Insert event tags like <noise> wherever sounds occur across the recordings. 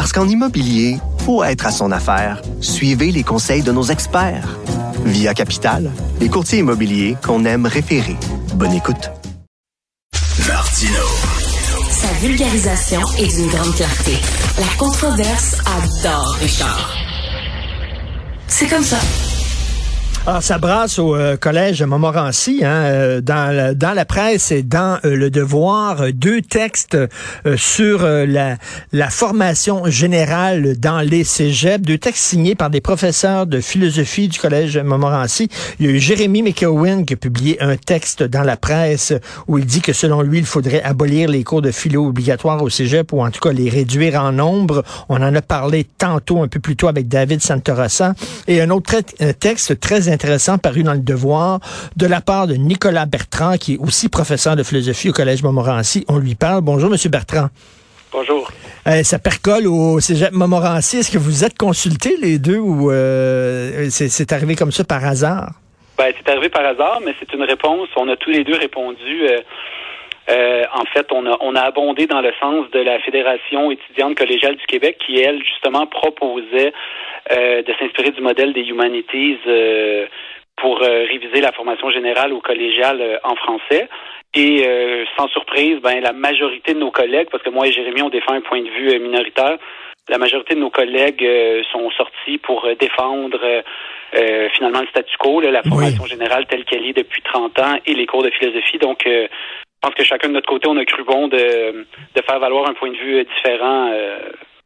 Parce qu'en immobilier, faut être à son affaire. Suivez les conseils de nos experts. Via Capital, les courtiers immobiliers qu'on aime référer. Bonne écoute. Martino. Sa vulgarisation est d'une grande clarté. La controverse adore Richard. C'est comme ça. Alors, ça brasse au euh, collège Montmorency, hein, euh, dans, la, dans la presse et dans euh, le devoir, deux textes sur la, la formation générale dans les cégeps, deux textes signés par des professeurs de philosophie du collège Montmorency. Il y a eu Jérémy McEwen qui a publié un texte dans la presse où il dit que selon lui, il faudrait abolir les cours de philo obligatoires au cégep ou en tout cas les réduire en nombre. On en a parlé tantôt, un peu plus tôt avec David Santorossa. Et un autre texte très intéressant paru dans le Devoir de la part de Nicolas Bertrand, qui est aussi professeur de philosophie au Collège Montmorency. On lui parle. Bonjour, Monsieur Bertrand. Bonjour. Euh, ça percole au Cégep Montmorency. Est-ce que vous êtes consultés les deux ou euh, c'est arrivé comme ça par hasard? Ben, c'est arrivé par hasard, mais c'est une réponse. On a tous les deux répondu. Euh, en fait, on a, on a abondé dans le sens de la Fédération étudiante collégiale du Québec qui, elle, justement, proposait euh, de s'inspirer du modèle des Humanities euh, pour euh, réviser la formation générale au collégial en français. Et sans surprise, ben la majorité de nos collègues, parce que moi et Jérémy, on défend un point de vue minoritaire, la majorité de nos collègues sont sortis pour défendre finalement le statu quo, la formation générale telle qu'elle est depuis 30 ans et les cours de philosophie. Donc, je pense que chacun de notre côté, on a cru bon de, de faire valoir un point de vue différent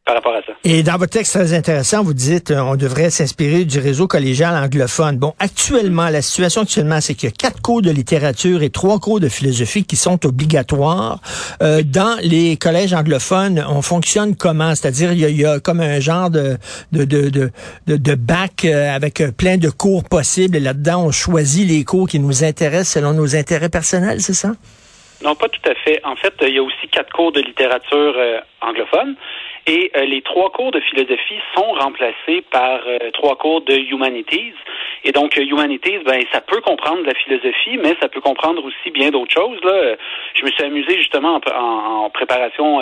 par rapport à ça. Et dans votre texte très intéressant, vous dites euh, on devrait s'inspirer du réseau collégial anglophone. Bon, actuellement, la situation actuellement, c'est qu'il y a quatre cours de littérature et trois cours de philosophie qui sont obligatoires. Euh, dans les collèges anglophones, on fonctionne comment? C'est-à-dire, il, il y, a, comme un genre de, de, de, de, de bac euh, avec euh, plein de cours possibles. Et là-dedans, on choisit les cours qui nous intéressent selon nos intérêts personnels, c'est ça? Non, pas tout à fait. En fait, il y a aussi quatre cours de littérature anglophone. Et euh, les trois cours de philosophie sont remplacés par euh, trois cours de humanities. Et donc, euh, humanities, ben, ça peut comprendre la philosophie, mais ça peut comprendre aussi bien d'autres choses. Là. Je me suis amusé justement en, préparation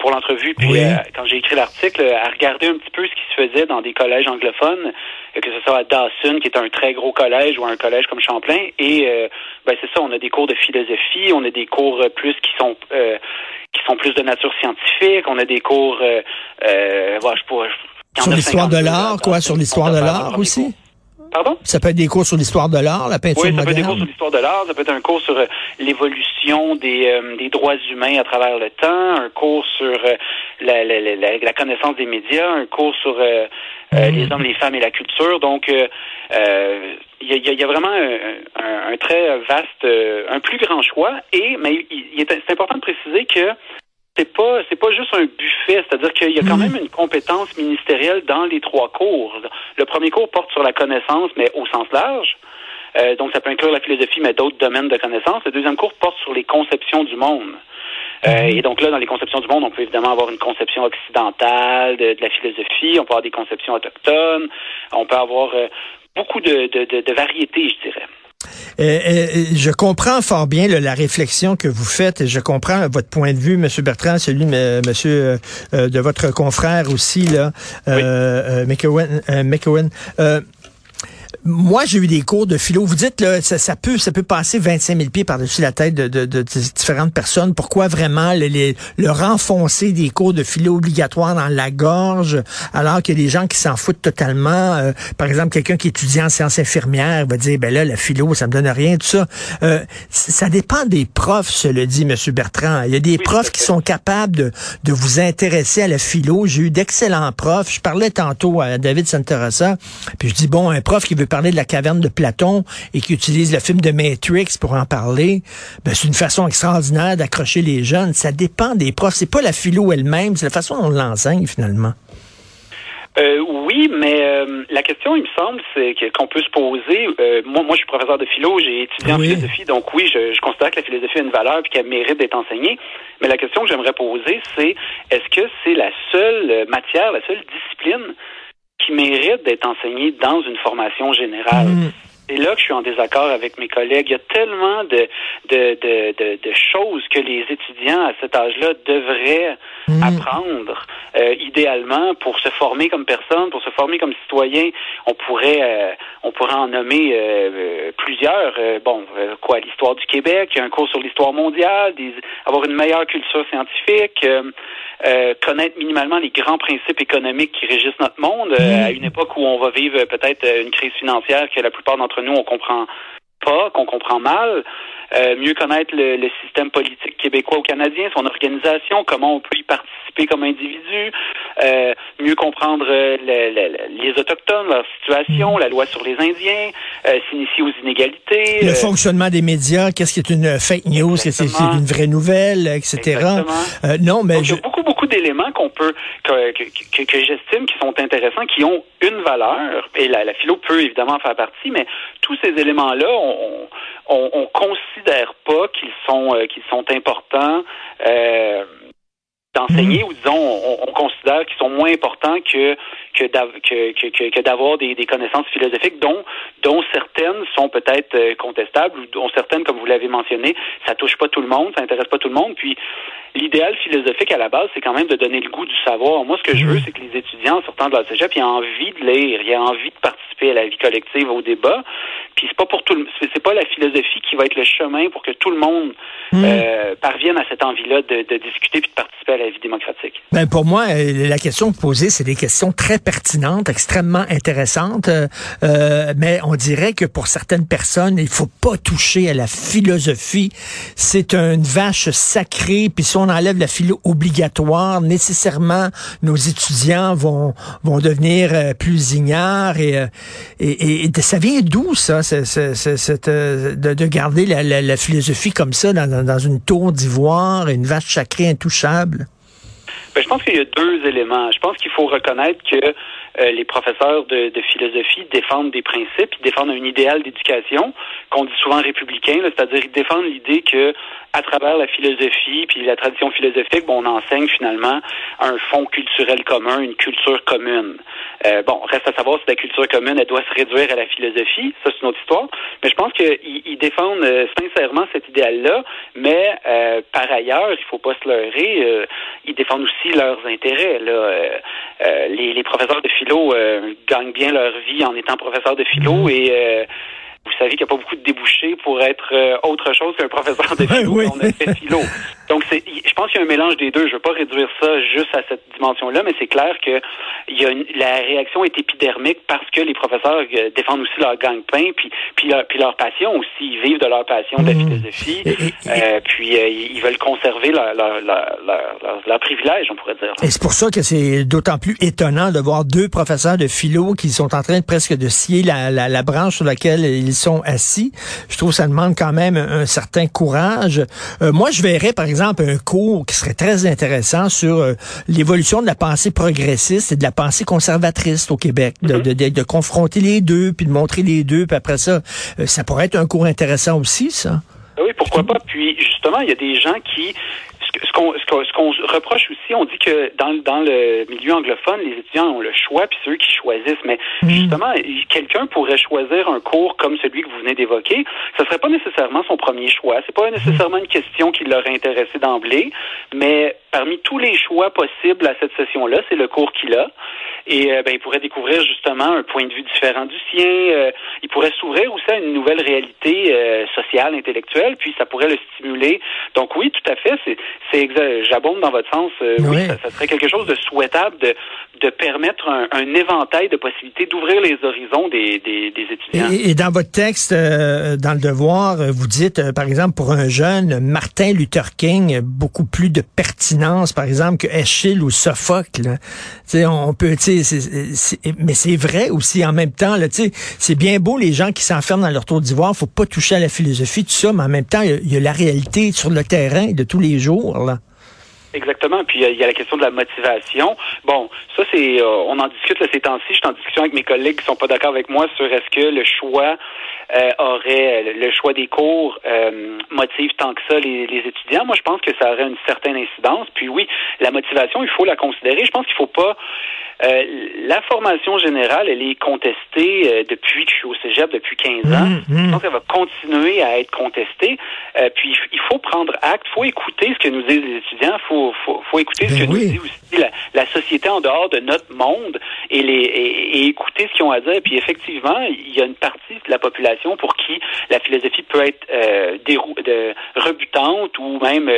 pour l'entrevue, puis quand j'ai écrit l'article, à regarder un petit peu ce qui se faisait dans des collèges anglophones, que ce soit à Dawson, qui est un très gros collège, ou un collège comme Champlain. Et ben, c'est ça, on a des cours de philosophie, on a des cours plus qui sont qui sont plus de nature scientifique. On a des cours, euh, euh, je sur l'histoire de l'art, quoi, sur l'histoire de l'art aussi? Pardon? Ça peut être des cours sur l'histoire de l'art, la peinture oui, ça peut être des cours sur l'histoire de l'art, ça peut être un cours sur euh, l'évolution des, euh, des droits humains à travers le temps, un cours sur la, la, la, la, connaissance des médias, un cours sur mm. les hommes, les femmes et la culture. Donc, il y, a, y, a, vraiment un, un, très vaste, un plus grand choix. Et mais c'est important de préciser que c'est pas c'est pas juste un buffet, c'est-à-dire qu'il y a quand même une compétence ministérielle dans les trois cours. Le premier cours porte sur la connaissance, mais au sens large. Euh, donc ça peut inclure la philosophie, mais d'autres domaines de connaissance. Le deuxième cours porte sur les conceptions du monde. Euh, mhm. et donc là, dans les conceptions du monde, on peut évidemment avoir une conception occidentale de, la philosophie, on peut avoir des conceptions autochtones, on peut avoir euh, beaucoup de, de, de, de variétés, je dirais. Euh, euh, je comprends fort bien la réflexion que vous faites et je comprends votre point de vue, M. Bertrand, celui de, monsieur, euh, de votre confrère aussi, là, McEwen moi, j'ai eu des cours de philo. Vous dites, là, ça, ça peut, ça peut passer 25 000 pieds par-dessus la tête de, de, de, différentes personnes. Pourquoi vraiment le, le, renfoncer des cours de philo obligatoires dans la gorge, alors qu'il y a des gens qui s'en foutent totalement. Euh, par exemple, quelqu'un qui étudie en sciences infirmières va dire, ben là, la philo, ça me donne rien, tout ça. Euh, ça dépend des profs, cela dit, M. Bertrand. Il y a des profs qui sont capables de, de vous intéresser à la philo. J'ai eu d'excellents profs. Je parlais tantôt à David Santarassa, puis je dis, bon, un prof qui veut parler de la caverne de Platon et qui utilise le film de Matrix pour en parler, ben, c'est une façon extraordinaire d'accrocher les jeunes. Ça dépend des profs. C'est pas la philo elle-même, c'est la façon dont on l'enseigne finalement. Euh, oui, mais euh, la question, il me semble, c'est qu'on peut se poser. Euh, moi, moi, je suis professeur de philo, j'ai étudié en philosophie, donc oui, je, je, considère que la philosophie a une valeur et qu'elle mérite d'être enseignée. Mais la question que j'aimerais poser, c'est est-ce que c'est la seule matière, la seule discipline qui mérite d'être enseignée dans une formation générale? Mm c'est là que je suis en désaccord avec mes collègues. Il y a tellement de, de, de, de, choses que les étudiants à cet âge-là devraient mm. apprendre, euh, idéalement, pour se former comme personne, pour se former comme citoyen. On pourrait, euh, on pourrait en nommer euh, plusieurs. bon, quoi, l'histoire du Québec, un cours sur l'histoire mondiale, des, avoir une meilleure culture scientifique. Connaître minimalement les grands principes économiques qui régissent notre monde euh, à une époque où on va vivre peut-être une crise financière que la plupart d'entre nous on comprend pas, qu'on comprend mal. Euh, mieux connaître le, le, système politique québécois ou canadien, son organisation, comment on peut y participer comme individu, euh, mieux comprendre euh, les Autochtones, leur situation, la loi sur les Indiens, s'initier aux inégalités. Le fonctionnement des médias, qu'est-ce qui est une fake news, qu'est-ce qui est une vraie nouvelle, etc. non, mais je... Beaucoup d'éléments qu'on peut, que, que, que j'estime qui sont intéressants, qui ont une valeur, et la, la philo peut évidemment faire partie, mais tous ces éléments-là, on, on, on considère pas qu'ils sont euh, qu'ils sont importants euh, d'enseigner mm. ou disons on, on considère qu'ils sont moins importants que que que, d'avoir des, des, connaissances philosophiques dont dont certaines sont peut-être euh, contestables ou dont certaines comme vous l'avez mentionné ça touche pas tout le monde ça intéresse pas tout le monde puis l'idéal philosophique à la base c'est quand même de donner le goût du savoir moi ce que je veux mm. c'est que les étudiants sortant de la cégep aient envie de lire ils aient envie de participer à la vie collective au débat puis c'est pas pour tout le c'est pas la philosophie qui va être le chemin pour que tout le monde mm. euh, parvienne à cette envie-là de, de discuter puis de participer à Ben pour moi, euh, la question posée, c'est des questions très pertinentes, extrêmement intéressantes, euh, euh, mais on dirait que pour certaines personnes, il faut pas toucher à la philosophie. C'est une vache sacrée, puis si on enlève la philo obligatoire, nécessairement, nos étudiants vont vont devenir plus ignares et, et, et, ça vient d'où ça, c'est, de, de, garder la, la, la, philosophie comme ça dans, dans une tour d'ivoire, une vache sacrée intouchable? Ben, je pense qu'il y a deux éléments. Je pense qu'il faut reconnaître que euh, les professeurs de, de, philosophie défendent des principes, ils défendent un idéal d'éducation qu'on dit souvent républicain, c'est-à-dire ils défendent l'idée que à travers la philosophie puis la tradition philosophique, bon, on enseigne finalement un fond culturel commun, une culture commune. Euh, bon, reste à savoir si la culture commune, elle doit se réduire à la philosophie, ça c'est une autre histoire. Mais je pense qu'ils ils défendent euh, sincèrement cet idéal-là, mais euh, par ailleurs, il faut pas se leurrer, euh, ils défendent aussi leurs intérêts. Là. Les, les, professeurs de philo gagnent bien leur vie en étant professeurs de philo et vous savez qu'il n'y a pas beaucoup de débouchés pour être euh, autre chose qu'un professeur de <laughs> philo oui. on a fait philo. <laughs> Donc, c'est, je pense qu'il y a un mélange des deux. Je ne veux pas réduire ça juste à cette dimension-là, mais c'est clair que il y a une, la réaction est épidermique parce que les professeurs euh, défendent aussi leur gagne-pain, puis, puis, leur, puis leur passion aussi. Ils vivent de leur passion de la mmh. philosophie, euh, puis euh, ils veulent conserver leur, leur, leur, leur, privilège, on pourrait dire. Et c'est pour ça que c'est d'autant plus étonnant de voir deux professeurs de philo qui sont en train de presque de scier la, la, la branche sur laquelle ils sont assis. Je trouve que ça demande quand même un, certain courage. Moi, je verrais, par exemple, un cours qui serait très intéressant sur euh, l'évolution de la pensée progressiste et de la pensée conservatrice au Québec, de, de, de, confronter les deux, puis de montrer les deux, puis après ça, euh, ça pourrait être un cours intéressant aussi, ça. Ah oui, pourquoi pas? Puis justement, il y a des gens qui ce qu'on ce qu'on reproche aussi, on dit que dans, dans le milieu anglophone, les étudiants ont le choix, puis ceux qui choisissent. Mais mm. justement, quelqu'un pourrait choisir un cours comme celui que vous venez d'évoquer. Ce serait pas nécessairement son premier choix. C'est pas nécessairement une question qui l'aurait intéressé d'emblée, mais parmi tous les choix possibles à cette session-là, c'est le cours qu'il a. Et euh, ben, il pourrait découvrir justement un point de vue différent du sien. Euh, il pourrait s'ouvrir aussi à une nouvelle réalité euh, sociale, intellectuelle, puis ça pourrait le stimuler. Donc oui, tout à fait, c'est, j'abonde dans votre sens. oui, ça, serait quelque chose de souhaitable de, de permettre un, un éventail de possibilités, d'ouvrir les horizons des, des, des étudiants. Et, et, dans votre texte, dans le devoir, vous dites, par exemple, pour un jeune, Martin Luther King, beaucoup plus de pertinence, par exemple, que Eschyle ou Sophocle. sais, on peut, mais c'est vrai aussi en même temps. C'est bien beau les gens qui s'enferment dans leur tour d'ivoire, faut pas toucher à la philosophie, tout ça, mais en même temps, il y, a la réalité sur le terrain de tous les jours. Là. Exactement. Puis il y a la question de la motivation. Bon, ça c'est, euh, on en discute là, ces temps-ci. Je suis en discussion avec mes collègues qui sont pas d'accord avec moi sur est-ce que le choix euh, aurait le choix des cours euh, motive tant que ça les, les, étudiants. Moi, je pense que ça aurait une certaine incidence. Puis oui, la motivation, il faut la considérer. Je pense qu'il faut pas euh, la formation générale, elle est contestée euh, depuis que je suis au cégep, depuis 15 ans. Mmh, mmh. Je pense qu'elle va continuer à être contestée. Euh, puis il faut prendre acte, il faut écouter ce que nous disent les étudiants, il faut, faut, faut, écouter ce Ben que oui. nous dit aussi la, la, société en dehors de notre monde et, les, et, et écouter ce qu'ils ont à dire. Puis effectivement, il y a une partie de la population pour qui la philosophie peut être de, rebutante ou même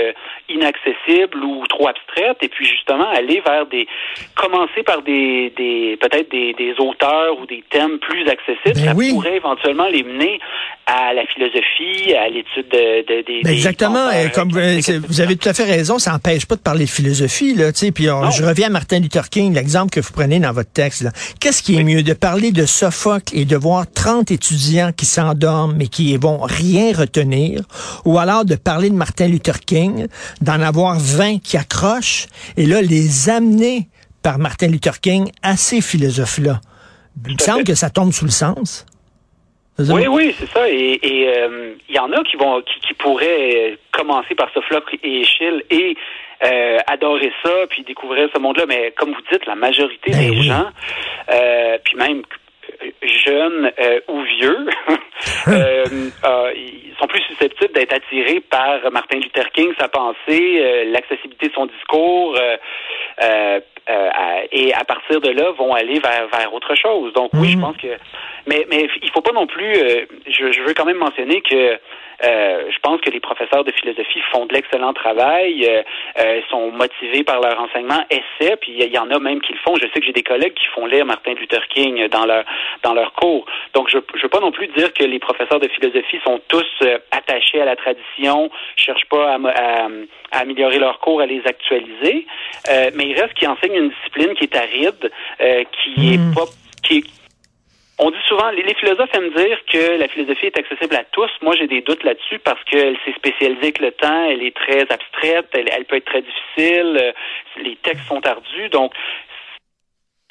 inaccessible ou trop abstraite. Et puis justement, aller vers des... commencer par des des, des peut-être des, des, auteurs ou des thèmes plus accessibles, ben ça oui. pourrait éventuellement les mener à la philosophie, à l'étude de, de, des. Ben exactement. des comme vous, vous avez tout à fait raison, ça n'empêche pas de parler de philosophie, là. Puis on, je reviens à Martin Luther King, l'exemple que vous prenez dans votre texte. Qu'est-ce qui est oui. mieux de parler de Sophocle et de voir 30 étudiants qui s'endorment mais qui vont rien retenir, ou alors de parler de Martin Luther King, d'en avoir 20 qui accrochent et là les amener par Martin Luther King à ces philosophes-là. Il me semble que ça tombe sous le sens. Oui, oui, c'est ça. Et il euh, y en a qui vont, qui, qui pourraient commencer par Sophocle et Échille et euh, adorer ça, puis découvrir ce monde-là. Mais comme vous dites, la majorité ben des oui. gens, euh, puis même jeunes euh, ou vieux, <laughs> euh, euh, ils sont plus susceptibles d'être attirés par Martin Luther King, sa pensée, l'accessibilité de son discours, euh, et à partir de là vont aller vers, vers autre chose. Donc oui, Mm. je pense que, mais mais il faut pas non plus. Je, je, veux quand même mentionner que euh, je pense que les professeurs de philosophie font de l'excellent travail, euh, euh, sont motivés par leur enseignement, essaient, puis il y, y, en a même qui le font. Je sais que j'ai des collègues qui font lire Martin Luther King dans leur dans leur cours. Donc je je veux pas non plus dire que les professeurs de philosophie sont tous euh, attachés à la tradition, cherchent pas à, à, à, améliorer leur cours, à les actualiser, euh, mais il reste qui enseignent une discipline qui est aride, euh, qui mmh. est pas qui est, on dit souvent, les, les, philosophes aiment dire que la philosophie est accessible à tous. Moi, j'ai des doutes là-dessus parce qu'elle s'est spécialisée avec le temps, elle est très abstraite, elle, elle peut être très difficile, euh, les textes sont ardus. Donc,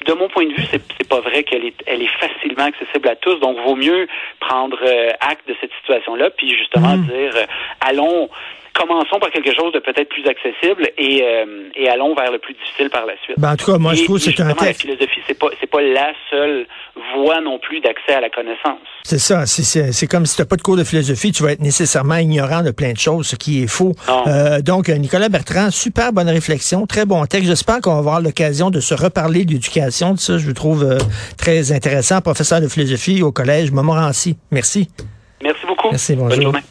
de mon point de vue, c'est pas vrai qu'elle est, elle est facilement accessible à tous. Donc, vaut mieux prendre euh, acte de cette situation-là, puis justement mmh. dire, allons commençons par quelque chose de peut-être plus accessible et, euh, et allons vers le plus difficile par la suite. Ben, en tout cas, moi, et, je trouve que c'est un texte. La philosophie, c'est pas, c'est pas la seule voie non plus d'accès à la connaissance. C'est ça. C'est comme si tu n'as pas de cours de philosophie, tu vas être nécessairement ignorant de plein de choses, ce qui est faux. Euh, donc, Nicolas Bertrand, super bonne réflexion, très bon texte. J'espère qu'on va avoir l'occasion de se reparler d'éducation. De ça, je le trouve euh, très intéressant. Professeur de philosophie au collège Montmorency. Merci. Merci beaucoup. Merci, bonjour. Bonne journée.